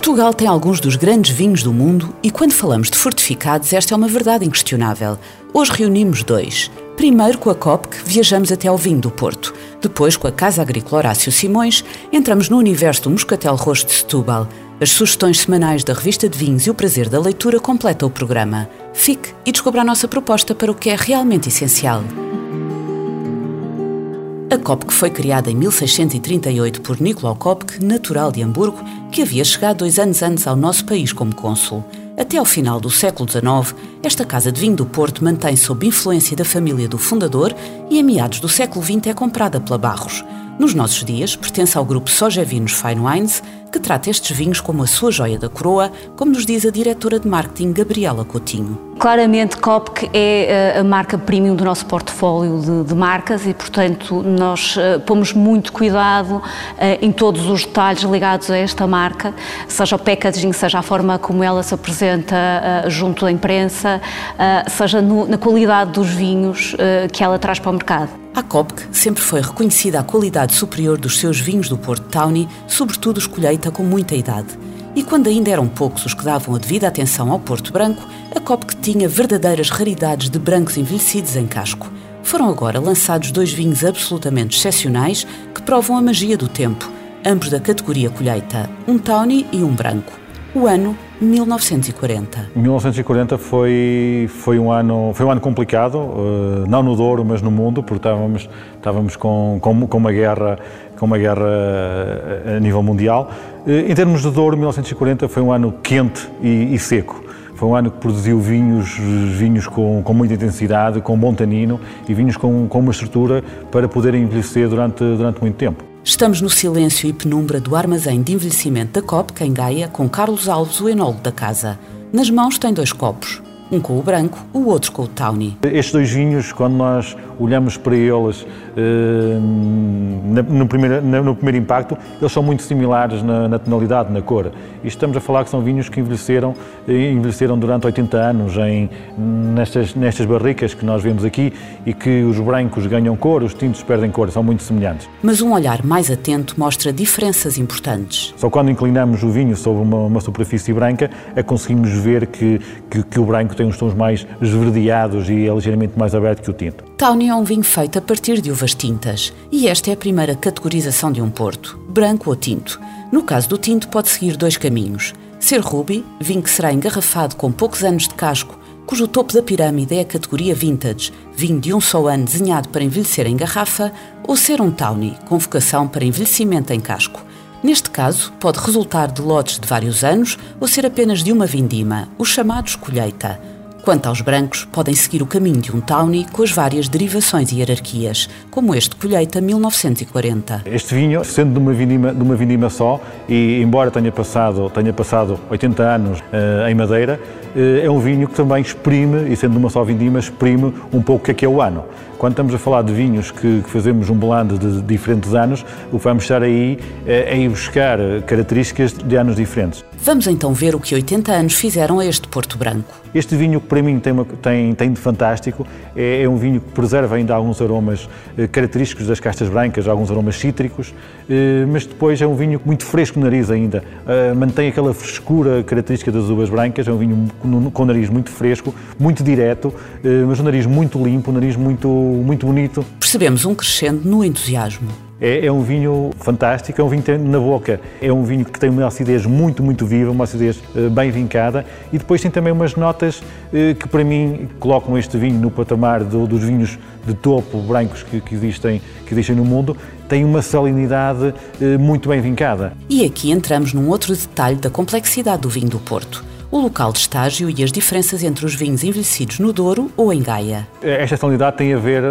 Portugal tem alguns dos grandes vinhos do mundo e quando falamos de fortificados, esta é uma verdade inquestionável. Hoje reunimos dois. Primeiro, com a COPC, viajamos até ao vinho do Porto. Depois, com a Casa Agrícola Horácio Simões, entramos no universo do Moscatel Roxo de Setúbal. As sugestões semanais da revista de vinhos e o prazer da leitura completa o programa. Fique e descubra a nossa proposta para o que é realmente essencial. A Kopke foi criada em 1638 por Nicolau Kopke, natural de Hamburgo, que havia chegado dois anos antes ao nosso país como cônsul. Até ao final do século XIX, esta casa de vinho do Porto mantém sob influência da família do fundador e, em meados do século XX, é comprada pela Barros. Nos nossos dias, pertence ao grupo Sogevinos Fine Wines, que trata estes vinhos como a sua joia da coroa, como nos diz a diretora de marketing Gabriela Coutinho. Claramente, Copc é eh, a marca premium do nosso portfólio de, de marcas e, portanto, nós uh, pomos muito cuidado uh, em todos os detalhes ligados a esta marca, seja o packaging, seja a forma como ela se apresenta junto da imprensa, seja no, na qualidade dos vinhos que ela traz para o mercado. A Copc sempre foi reconhecida a qualidade superior dos seus vinhos do Porto Tawny, sobretudo os colheita com muita idade. E quando ainda eram poucos os que davam a devida atenção ao Porto Branco, a Copc tinha verdadeiras raridades de brancos envelhecidos em casco. Foram agora lançados dois vinhos absolutamente excepcionais que provam a magia do tempo, ambos da categoria colheita, um Tawny e um branco. O ano 1940. 1940 foi, foi, um, ano, foi um ano complicado, uh, não no Douro, mas no mundo, porque estávamos, estávamos com, com, com uma guerra com uma guerra eh, a nível mundial. Eh, em termos de Douro, 1940 foi um ano quente e, e seco. Foi um ano que produziu vinhos, vinhos com, com muita intensidade, com bom tanino e vinhos com, com uma estrutura para poderem envelhecer durante, durante muito tempo. Estamos no silêncio e penumbra do armazém de envelhecimento da COP, em Gaia, com Carlos Alves, o enólogo da casa. Nas mãos tem dois copos, um com o branco, o outro com o tawny. Estes dois vinhos, quando nós olhamos para eles eh, no, primeiro, no primeiro impacto, eles são muito similares na, na, tonalidade, na cor. E estamos a falar que são vinhos que envelheceram, eh, envelheceram durante 80 anos em, nestas, nestas barricas que nós vemos aqui e que os brancos ganham cor, os tintos perdem cor, são muito semelhantes. Mas um olhar mais atento mostra diferenças importantes. Só quando inclinamos o vinho sobre uma, uma superfície branca é conseguimos ver que, que, que o branco tem uns tons mais esverdeados e é ligeiramente mais aberto que o tinto. Tawny é um vinho feito a partir de uvas tintas e esta é a primeira categorização de um porto, branco ou tinto. No caso do tinto, pode seguir dois caminhos. Ser ruby, vinho que será engarrafado com poucos anos de casco, cujo topo da pirâmide é a categoria vintage, vinho de um só ano desenhado para envelhecer em garrafa, ou ser um tawny, com vocação para envelhecimento em casco. Neste caso, pode resultar de lotes de vários anos ou ser apenas de uma vindima, os chamados colheita. Quanto aos brancos, podem seguir o caminho de um Tawny com as várias derivações e hierarquias, como este Colheita 1940. Este vinho, sendo de uma vindima, de uma vindima só, e embora tenha passado, tenha passado 80 anos uh, em madeira, uh, é um vinho que também exprime, e sendo de uma só vindima, exprime um pouco o que é que é o ano. Quando estamos a falar de vinhos que, que fazemos um blend de diferentes anos, o que vamos estar aí é, é ir buscar características de anos diferentes. Vamos então ver o que 80 anos fizeram a este Porto Branco. Este vinho, que para mim tem, uma, tem, tem de fantástico, é, é, um vinho que preserva ainda alguns aromas eh, característicos das castas brancas, alguns aromas cítricos, eh, mas depois é um vinho muito fresco no nariz ainda. Eh, mantém aquela frescura característica das uvas brancas, é um vinho com, com o nariz muito fresco, muito direto, eh, mas um nariz muito limpo, um nariz muito, muito bonito. Percebemos um crescendo no entusiasmo. É, é, um vinho fantástico, é um vinho que tem na boca, é um vinho que tem uma acidez muito, muito viva, uma acidez uh, bem vincada e depois tem também umas notas uh, que para mim colocam este vinho no patamar do, dos vinhos de topo brancos que, que, existem, que existem no mundo, tem uma salinidade uh, muito bem vincada. E aqui entramos num outro detalhe da complexidade do vinho do Porto o local de estágio e as diferenças entre os vinhos envelhecidos no Douro ou em Gaia. Esta estacionalidade tem a ver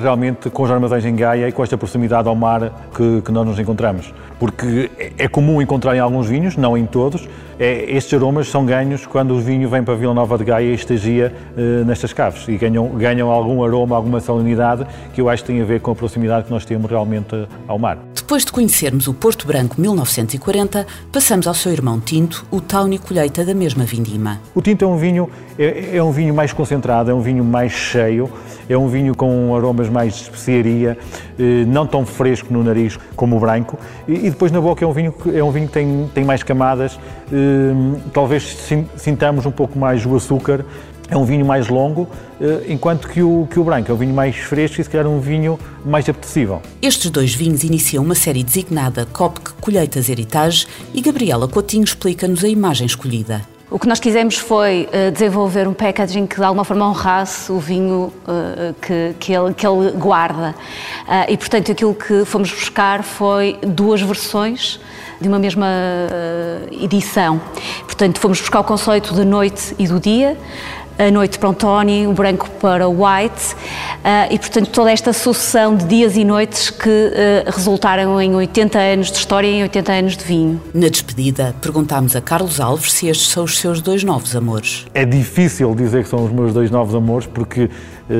realmente com os armazéns em Gaia e com esta proximidade ao mar que, que nós nos encontramos. Porque é comum encontrar em alguns vinhos, não em todos, é, estes aromas são ganhos quando o vinho vem para Vila Nova de Gaia e estagia uh, nestas caves e ganham, ganham algum aroma, alguma salinidade que eu acho que tem a ver com a proximidade que nós temos realmente ao mar. Depois de conhecermos o Porto Branco 1940, passamos ao seu irmão Tinto, o Taune Colheita da mesma vindima. O Tinto é um vinho é, é um vinho mais concentrado, é um vinho mais cheio, é um vinho com aromas mais de especiaria, eh, não tão fresco no nariz como o branco. E depois na boca é um vinho, é um vinho que tem, tem mais camadas, eh, talvez sintamos um pouco mais o açúcar. É um vinho mais longo, eh, enquanto que o, que o branco é um vinho mais fresco e se calhar um vinho mais apetecível. Estes dois vinhos iniciam uma série designada COPC Colheitas Heritage e Gabriela Coutinho explica-nos a imagem escolhida. O que nós quisemos foi uh, desenvolver um packaging que de alguma forma honrasse o vinho uh, que, que, ele, que ele guarda. Uh, e portanto aquilo que fomos buscar foi duas versões de uma mesma edição. Portanto, fomos buscar o conceito da noite e do dia, a noite para o Tony, o branco para o White, uh, e portanto toda esta sucessão de dias e noites que uh, resultaram em 80 anos de história e em 80 anos de vinho. Na despedida, perguntámos a Carlos Alves se estes são os seus dois novos amores. É difícil dizer que são os meus dois novos amores, porque uh,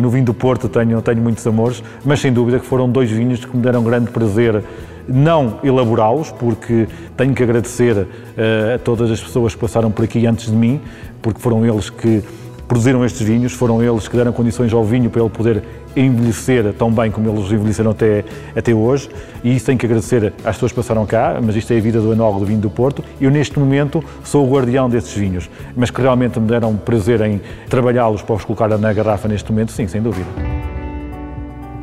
no vinho do Porto tenho, tenho muitos amores, mas sem dúvida que foram dois vinhos que me deram grande prazer não elaborá-los, porque tenho que agradecer uh, a todas as pessoas que passaram por aqui antes de mim, porque foram eles que produziram estes vinhos, foram eles que deram condições ao vinho para ele poder envelhecer tão bem como eles envelheceram até, até hoje. E isso tenho que agradecer às pessoas que passaram cá, mas isto é a vida do enólogo do vinho do Porto. Eu, neste momento, sou o guardião desses vinhos, mas que realmente me deram prazer em trabalhá-los para os colocar na garrafa neste momento, sim, sem dúvida.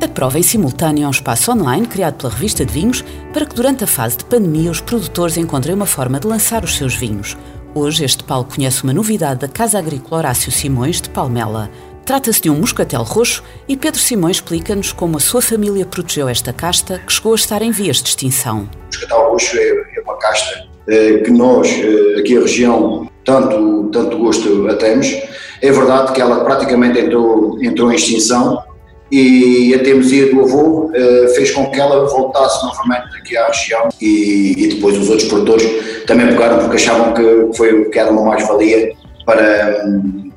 A prova em simultâneo é um espaço online criado pela revista de vinhos para que durante a fase de pandemia os produtores encontrem uma forma de lançar os seus vinhos. Hoje este Paulo conhece uma novidade da Casa Agrícola Horácio Simões de Palmela. Trata-se de um moscatel roxo e Pedro Simões explica-nos como a sua família protegeu esta casta que chegou a estar em vias de extinção. O moscatel roxo é, é uma casta eh, que nós, eh, aqui a região, tanto, tanto gosto a temos. É verdade que ela praticamente entrou, entrou em extinção e a teimosia do avô uh, fez com que ela voltasse novamente aqui à região. E, e, depois os outros produtores também pegaram porque achavam que, foi, que era uma mais-valia para,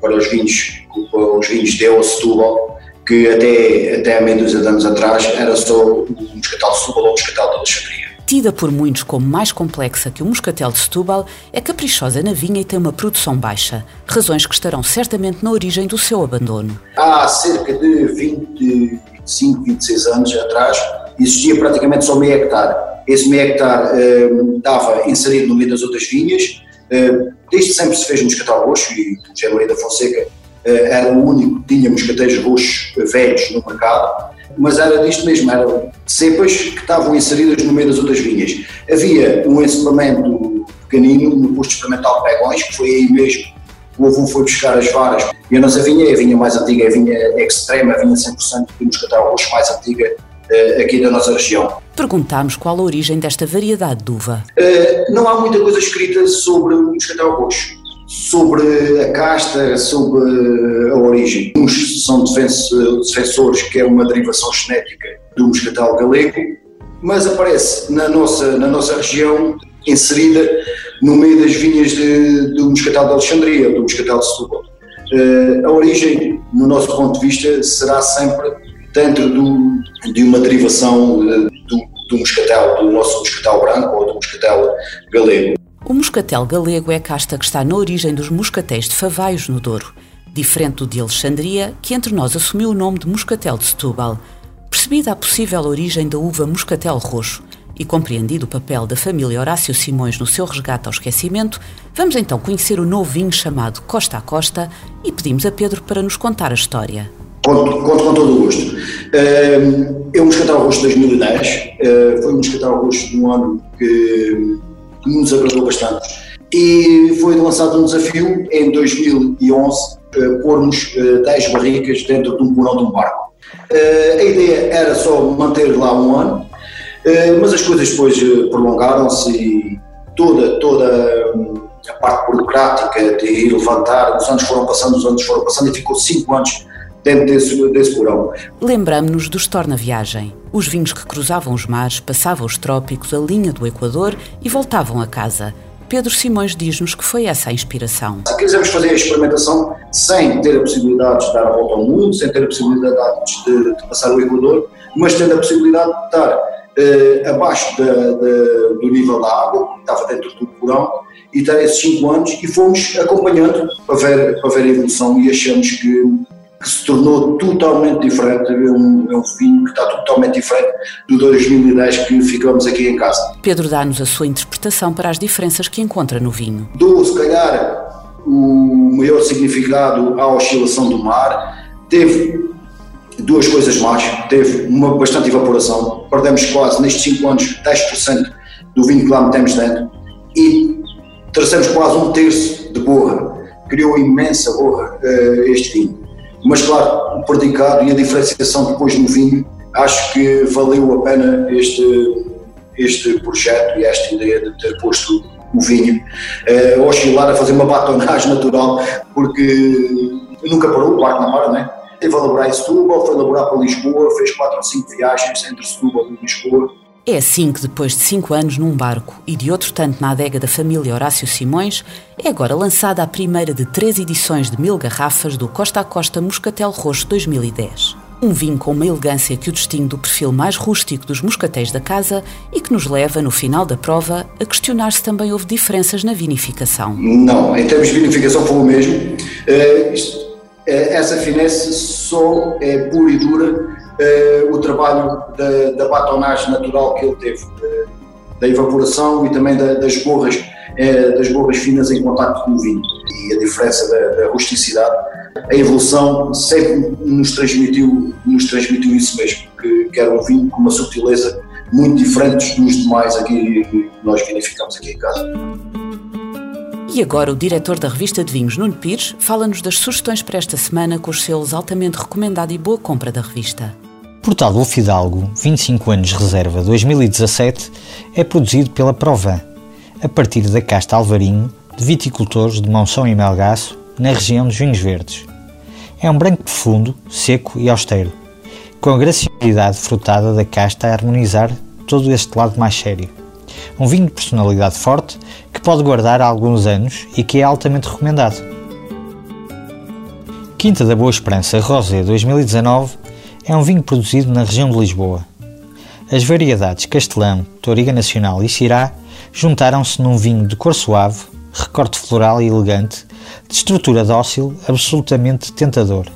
para os vinhos, os vinhos de ou Setúbal, que até, até há meia dúzia de anos atrás era só o moscatel de Setúbal ou o moscatel de Alexandria tida por muitos como mais complexa que o moscatel de Setúbal, é caprichosa na vinha e tem uma produção baixa, razões que estarão certamente na origem do seu abandono. Há cerca de 25, 26 anos atrás, existia praticamente só meio hectare. Esse meio hectare eh, estava inserido no meio das outras vinhas, eh, desde sempre se fez moscatel roxo e o José Maria da Fonseca eh, era o único que tinha moscatéis roxos velhos no mercado mas era disto mesmo, eram cepas que estavam inseridas no meio das outras vinhas. Havia um encepamento pequenino no posto experimental Pegões, que foi aí mesmo o avô foi buscar as varas e a nossa vinha é a vinha mais antiga, é a vinha extrema, a vinha 100% de moscatel roxo mais antiga uh, aqui da nossa região. Perguntámos qual a origem desta variedade de uva. Uh, não há muita coisa escrita sobre o moscatel roxo sobre a casta, sobre a origem. Uns são defensores que é uma derivação genética do moscatel galego, mas aparece na nossa, na nossa região inserida no meio das vinhas de, do moscatel de Alexandria, do moscatel de Setúbal. Uh, a origem, no nosso ponto de vista, será sempre dentro do, de uma derivação uh, do, do moscatel, do nosso moscatel branco ou do moscatel galego. O moscatel galego é a casta que está na origem dos moscatéis de Favaios no Douro, diferente do de Alexandria, que entre nós assumiu o nome de moscatel de Setúbal. Percebida a possível origem da uva moscatel roxo e compreendido o papel da família Horácio Simões no seu resgate ao esquecimento, vamos então conhecer o novo vinho chamado Costa a Costa e pedimos a Pedro para nos contar a história. Conto, conto com todo o gosto. É um moscatel roxo de 2010, eh, foi um moscatel roxo no ano que que nos agradou bastante. E foi lançado um desafio em 2011, uh, pormos uh, 10 barricas dentro de um porão de um barco. Uh, a ideia era só manter lá um ano, mas as coisas depois prolongaram-se e toda, toda hum, a parte burocrática de levantar, os anos foram passando, os anos foram passando e ficou 5 anos dentro desse, desse porão. Lembramos-nos do Storna Viagem. Os vinhos que cruzavam os mares, passavam os trópicos, a linha do Equador e voltavam a casa. Pedro Simões diz-nos que foi essa a inspiração. Quisemos fazer a experimentação sem ter a possibilidade de dar a volta ao mundo, sem ter a possibilidade de, de passar o Equador, mas tendo a possibilidade de estar uh, abaixo da, da, do nível da água, que estava dentro do porão, e estar esses 5 anos e fomos acompanhando para ver, para ver a evolução e achamos que que se tornou totalmente diferente, é um, é um vinho que está totalmente diferente do 2010 que ficamos aqui em casa. Pedro dá-nos a sua interpretação para as diferenças que encontra no vinho. Dou, se calhar, o maior significado à oscilação do mar. Teve duas coisas mais. Teve uma bastante evaporação. Perdemos quase, nestes 5 anos, 10% do vinho que lá metemos dentro. E trouxemos quase um terço de borra. Criou imensa borra uh, este vinho mas claro, o predicado e a diferenciação depois no vinho, acho que valeu a pena este, este projeto e esta ideia de ter posto o vinho uh, oscilar, a fazer uma batonagem natural, porque nunca parou, claro que não para, né? Teve a elaborar em Setúbal, foi elaborar para Lisboa, fez quatro ou cinco viagens entre Setúbal e Lisboa, é assim que, depois de cinco anos num barco e de outro tanto na adega da família Horácio Simões, é agora lançada a primeira de três edições de mil garrafas do Costa a Costa Moscatel Roxo 2010. Um vinho com uma elegância que o distingue do perfil mais rústico dos moscatéis da casa e que nos leva, no final da prova, a questionar se também houve diferenças na vinificação. Não, em termos de vinificação foi o mesmo. Isto, uh, essa finesse só é pura e dura o trabalho da, da, batonagem natural que ele teve, da evaporação e também da, das borras uh, das borras finas em contato com o vinho e a diferença da, da rusticidade. A evolução sempre nos transmitiu, nos transmitiu isso mesmo, que, que era um vinho com uma subtileza muito diferente dos demais aqui que nós vinificamos aqui em casa. E agora o diretor da revista de vinhos, Nuno Pires, fala-nos das sugestões para esta semana com os selos altamente recomendado e boa compra da revista. Portal do Fidalgo, 25 anos reserva 2017, é produzido pela Provan, a partir da casta Alvarinho, de viticultores de Monção e Melgaço, na região dos Vinhos Verdes. É um branco profundo, seco e austero, com a graciosidade frutada da casta a harmonizar todo este lado mais sério. Um vinho de personalidade forte que pode guardar há alguns anos e que é altamente recomendado. Quinta da Boa Esperança Rosé 2019 é um vinho produzido na região de Lisboa. As variedades Castelão, Toriga Nacional e Syrah juntaram-se num vinho de cor suave, recorte floral e elegante, de estrutura dócil, absolutamente tentador.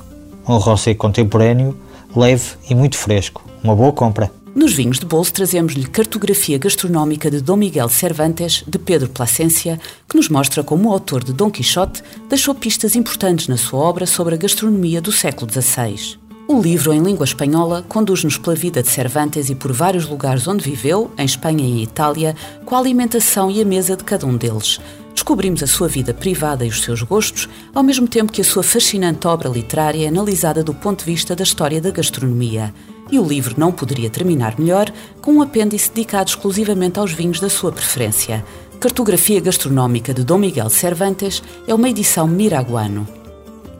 Um rosé contemporâneo, leve e muito fresco. Uma boa compra. Nos vinhos de bolso trazemos-lhe Cartografia Gastronómica de Dom Miguel Cervantes, de Pedro Placência, que nos mostra como o autor de Dom Quixote deixou pistas importantes na sua obra sobre a gastronomia do século XVI. O livro, em língua espanhola, conduz-nos pela vida de Cervantes e por vários lugares onde viveu, em Espanha e Itália, com a alimentação e a mesa de cada um deles. Descobrimos a sua vida privada e os seus gostos, ao mesmo tempo que a sua fascinante obra literária é analisada do ponto de vista da história da gastronomia. E o livro não poderia terminar melhor com um apêndice dedicado exclusivamente aos vinhos da sua preferência. Cartografia Gastronómica de Dom Miguel Cervantes é uma edição Miraguano.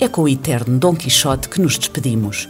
É com o eterno Dom Quixote que nos despedimos.